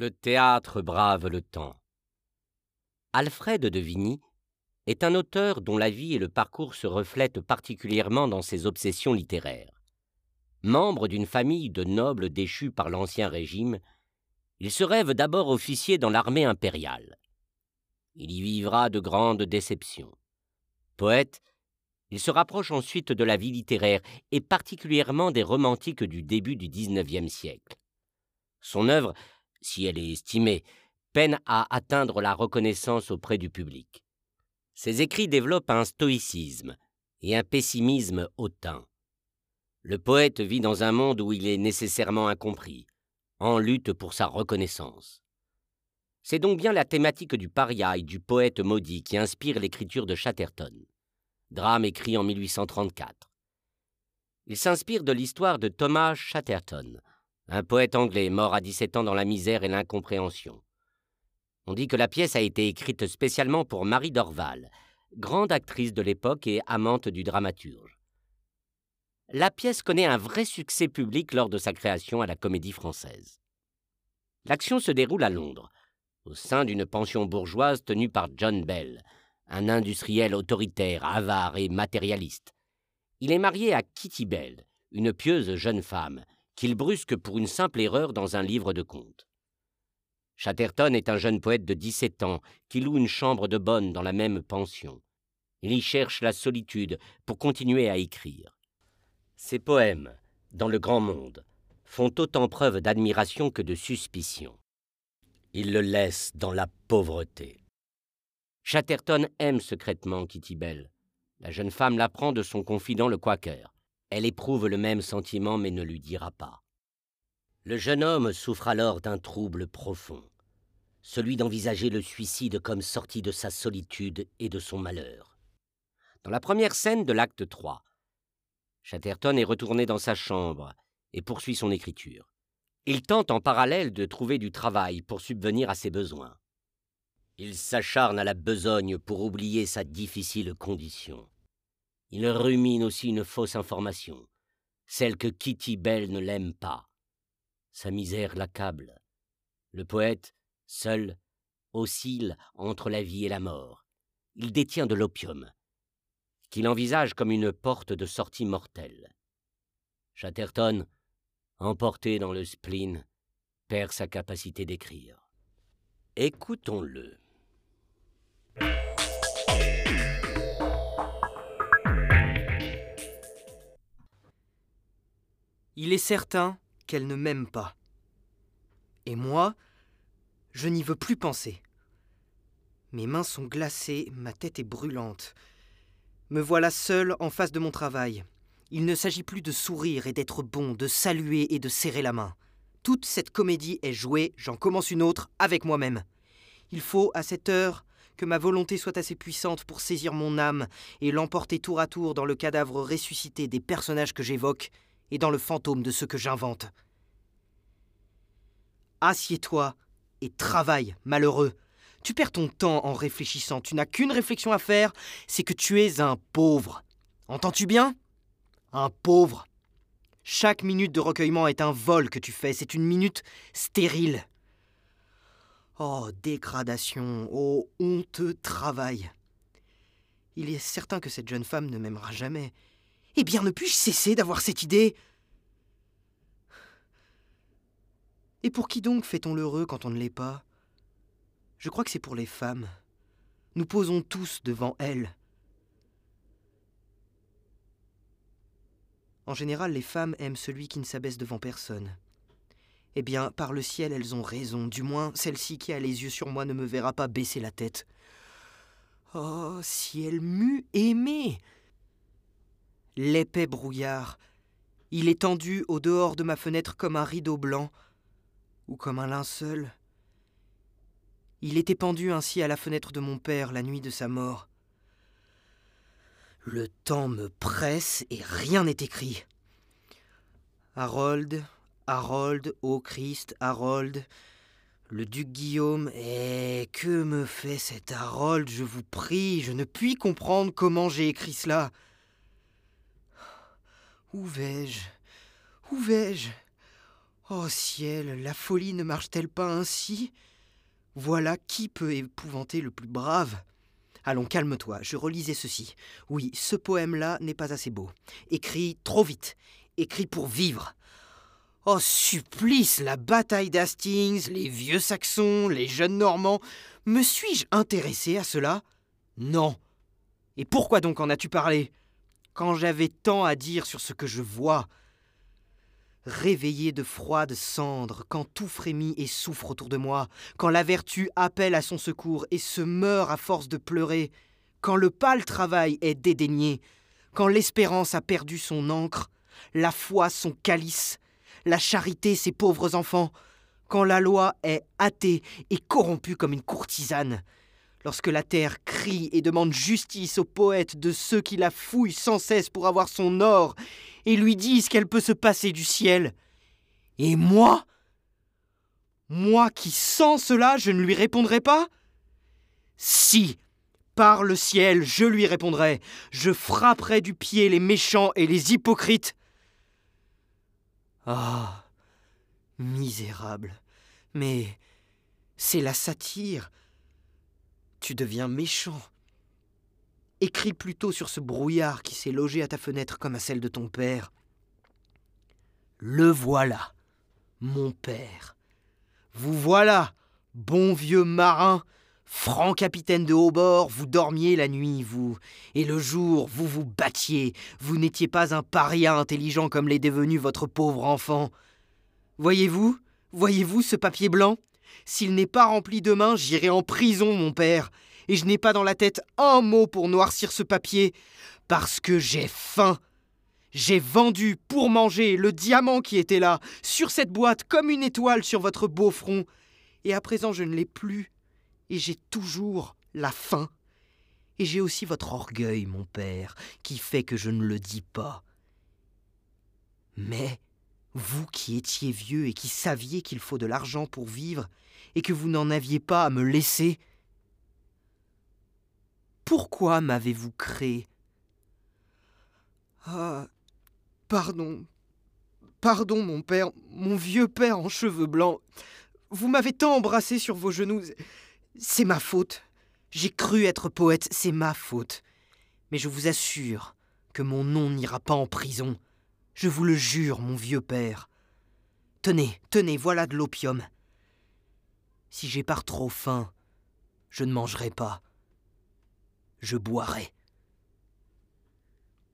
Le théâtre brave le temps. Alfred de Vigny est un auteur dont la vie et le parcours se reflètent particulièrement dans ses obsessions littéraires. Membre d'une famille de nobles déchus par l'Ancien Régime, il se rêve d'abord officier dans l'armée impériale. Il y vivra de grandes déceptions. Poète, il se rapproche ensuite de la vie littéraire et particulièrement des romantiques du début du XIXe siècle. Son œuvre, si elle est estimée, peine à atteindre la reconnaissance auprès du public. Ses écrits développent un stoïcisme et un pessimisme hautain. Le poète vit dans un monde où il est nécessairement incompris, en lutte pour sa reconnaissance. C'est donc bien la thématique du paria et du poète maudit qui inspire l'écriture de Chatterton, drame écrit en 1834. Il s'inspire de l'histoire de Thomas Chatterton, un poète anglais mort à 17 ans dans la misère et l'incompréhension. On dit que la pièce a été écrite spécialement pour Marie Dorval, grande actrice de l'époque et amante du dramaturge. La pièce connaît un vrai succès public lors de sa création à la Comédie Française. L'action se déroule à Londres, au sein d'une pension bourgeoise tenue par John Bell, un industriel autoritaire, avare et matérialiste. Il est marié à Kitty Bell, une pieuse jeune femme, qu'il brusque pour une simple erreur dans un livre de contes. Chatterton est un jeune poète de 17 ans qui loue une chambre de bonne dans la même pension. Il y cherche la solitude pour continuer à écrire. Ses poèmes, dans le grand monde, font autant preuve d'admiration que de suspicion. Il le laisse dans la pauvreté. Chatterton aime secrètement Kitty Bell. La jeune femme l'apprend de son confident le Quaker. Elle éprouve le même sentiment mais ne lui dira pas. Le jeune homme souffre alors d'un trouble profond, celui d'envisager le suicide comme sorti de sa solitude et de son malheur. Dans la première scène de l'acte 3, Chatterton est retourné dans sa chambre et poursuit son écriture. Il tente en parallèle de trouver du travail pour subvenir à ses besoins. Il s'acharne à la besogne pour oublier sa difficile condition. Il rumine aussi une fausse information, celle que Kitty Bell ne l'aime pas. Sa misère l'accable. Le poète, seul, oscille entre la vie et la mort. Il détient de l'opium, qu'il envisage comme une porte de sortie mortelle. Chatterton, emporté dans le spleen, perd sa capacité d'écrire. Écoutons-le. Il est certain qu'elle ne m'aime pas. Et moi, je n'y veux plus penser. Mes mains sont glacées, ma tête est brûlante. Me voilà seul en face de mon travail. Il ne s'agit plus de sourire et d'être bon, de saluer et de serrer la main. Toute cette comédie est jouée, j'en commence une autre avec moi-même. Il faut, à cette heure, que ma volonté soit assez puissante pour saisir mon âme et l'emporter tour à tour dans le cadavre ressuscité des personnages que j'évoque, et dans le fantôme de ce que j'invente. Assieds-toi et travaille, malheureux. Tu perds ton temps en réfléchissant, tu n'as qu'une réflexion à faire, c'est que tu es un pauvre. Entends-tu bien? Un pauvre. Chaque minute de recueillement est un vol que tu fais, c'est une minute stérile. Oh, dégradation, oh, honteux travail. Il est certain que cette jeune femme ne m'aimera jamais, eh bien, ne puis-je cesser d'avoir cette idée? Et pour qui donc fait-on l'heureux quand on ne l'est pas? Je crois que c'est pour les femmes. Nous posons tous devant elles. En général, les femmes aiment celui qui ne s'abaisse devant personne. Eh bien, par le ciel, elles ont raison. Du moins, celle-ci qui a les yeux sur moi ne me verra pas baisser la tête. Oh, si elle m'eût aimé l'épais brouillard. Il est tendu au dehors de ma fenêtre comme un rideau blanc ou comme un linceul. Il était pendu ainsi à la fenêtre de mon père la nuit de sa mort. Le temps me presse et rien n'est écrit. Harold, Harold, ô Christ, Harold, le duc Guillaume, eh, que me fait cet Harold, je vous prie, je ne puis comprendre comment j'ai écrit cela. Où vais-je? Où vais-je? Oh ciel, la folie ne marche-t-elle pas ainsi? Voilà qui peut épouvanter le plus brave. Allons, calme-toi, je relisais ceci. Oui, ce poème-là n'est pas assez beau. Écrit trop vite. Écrit pour vivre. Oh, supplice, la bataille d'Hastings, les vieux Saxons, les jeunes Normands. Me suis-je intéressé à cela? Non. Et pourquoi donc en as-tu parlé? Quand j'avais tant à dire sur ce que je vois, réveillé de froides cendres, quand tout frémit et souffre autour de moi, quand la vertu appelle à son secours et se meurt à force de pleurer, quand le pâle travail est dédaigné, quand l'espérance a perdu son encre, la foi son calice, la charité ses pauvres enfants, quand la loi est hâtée et corrompue comme une courtisane, lorsque la terre crie et demande justice aux poètes de ceux qui la fouillent sans cesse pour avoir son or et lui disent qu'elle peut se passer du ciel. Et moi Moi qui sens cela, je ne lui répondrai pas? Si, par le ciel, je lui répondrai, je frapperai du pied les méchants et les hypocrites. Ah, misérable, mais c'est la satire. Tu deviens méchant. Écris plutôt sur ce brouillard qui s'est logé à ta fenêtre comme à celle de ton père. Le voilà, mon père. Vous voilà, bon vieux marin, franc capitaine de haut bord, vous dormiez la nuit, vous, et le jour, vous vous battiez, vous n'étiez pas un paria intelligent comme l'est devenu votre pauvre enfant. Voyez-vous, voyez-vous ce papier blanc? S'il n'est pas rempli demain, j'irai en prison, mon père, et je n'ai pas dans la tête un mot pour noircir ce papier, parce que j'ai faim. J'ai vendu pour manger le diamant qui était là, sur cette boîte, comme une étoile sur votre beau front, et à présent je ne l'ai plus, et j'ai toujours la faim. Et j'ai aussi votre orgueil, mon père, qui fait que je ne le dis pas. Mais, vous qui étiez vieux et qui saviez qu'il faut de l'argent pour vivre, et que vous n'en aviez pas à me laisser, pourquoi m'avez-vous créé? Ah. Pardon. Pardon, mon père, mon vieux père en cheveux blancs. Vous m'avez tant embrassé sur vos genoux. C'est ma faute. J'ai cru être poète, c'est ma faute. Mais je vous assure que mon nom n'ira pas en prison. Je vous le jure, mon vieux père. Tenez, tenez, voilà de l'opium. Si j'ai par trop faim, je ne mangerai pas je boirai.